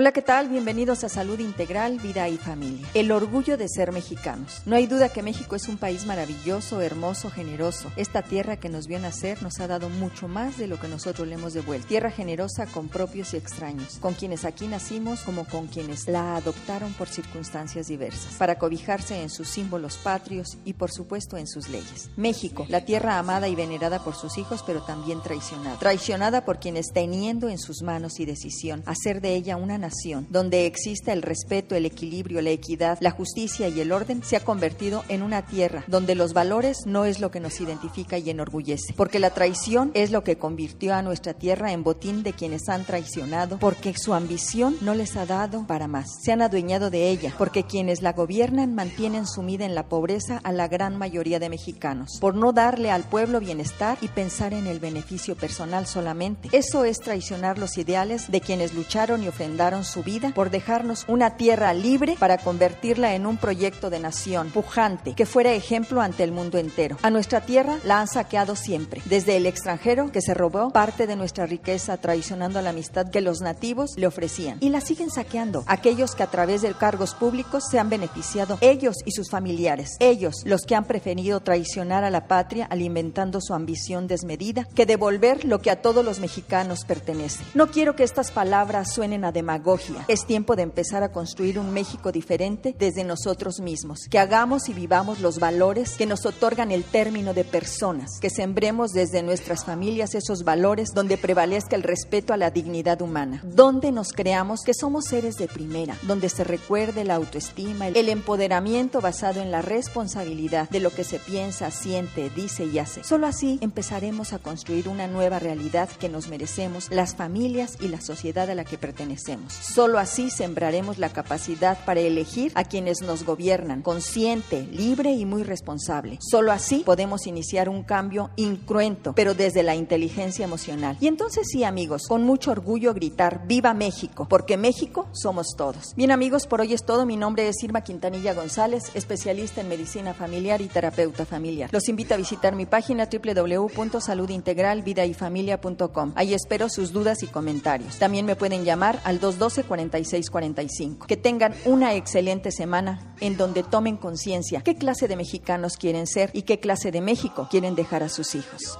Hola, ¿qué tal? Bienvenidos a Salud Integral, Vida y Familia. El orgullo de ser mexicanos. No hay duda que México es un país maravilloso, hermoso, generoso. Esta tierra que nos vio nacer nos ha dado mucho más de lo que nosotros le hemos devuelto. Tierra generosa con propios y extraños, con quienes aquí nacimos como con quienes la adoptaron por circunstancias diversas, para cobijarse en sus símbolos patrios y por supuesto en sus leyes. México, la tierra amada y venerada por sus hijos, pero también traicionada. Traicionada por quienes teniendo en sus manos y decisión hacer de ella una nación donde exista el respeto, el equilibrio, la equidad, la justicia y el orden, se ha convertido en una tierra donde los valores no es lo que nos identifica y enorgullece, porque la traición es lo que convirtió a nuestra tierra en botín de quienes han traicionado, porque su ambición no les ha dado para más, se han adueñado de ella, porque quienes la gobiernan mantienen sumida en la pobreza a la gran mayoría de mexicanos, por no darle al pueblo bienestar y pensar en el beneficio personal solamente. Eso es traicionar los ideales de quienes lucharon y ofrendaron su vida por dejarnos una tierra libre para convertirla en un proyecto de nación pujante que fuera ejemplo ante el mundo entero. A nuestra tierra la han saqueado siempre, desde el extranjero que se robó parte de nuestra riqueza traicionando la amistad que los nativos le ofrecían. Y la siguen saqueando aquellos que a través de cargos públicos se han beneficiado, ellos y sus familiares, ellos los que han preferido traicionar a la patria alimentando su ambición desmedida que devolver lo que a todos los mexicanos pertenece. No quiero que estas palabras suenen a demagogia es tiempo de empezar a construir un México diferente desde nosotros mismos, que hagamos y vivamos los valores que nos otorgan el término de personas, que sembremos desde nuestras familias esos valores donde prevalezca el respeto a la dignidad humana, donde nos creamos que somos seres de primera, donde se recuerde la autoestima, el empoderamiento basado en la responsabilidad de lo que se piensa, siente, dice y hace. Solo así empezaremos a construir una nueva realidad que nos merecemos las familias y la sociedad a la que pertenecemos. Solo así sembraremos la capacidad para elegir a quienes nos gobiernan, consciente, libre y muy responsable. Solo así podemos iniciar un cambio incruento, pero desde la inteligencia emocional. Y entonces sí, amigos, con mucho orgullo gritar, viva México, porque México somos todos. Bien, amigos, por hoy es todo. Mi nombre es Irma Quintanilla González, especialista en medicina familiar y terapeuta familiar. Los invito a visitar mi página www.saludintegralvidayfamilia.com. Ahí espero sus dudas y comentarios. También me pueden llamar al 22 12 46 45. Que tengan una excelente semana en donde tomen conciencia qué clase de mexicanos quieren ser y qué clase de México quieren dejar a sus hijos.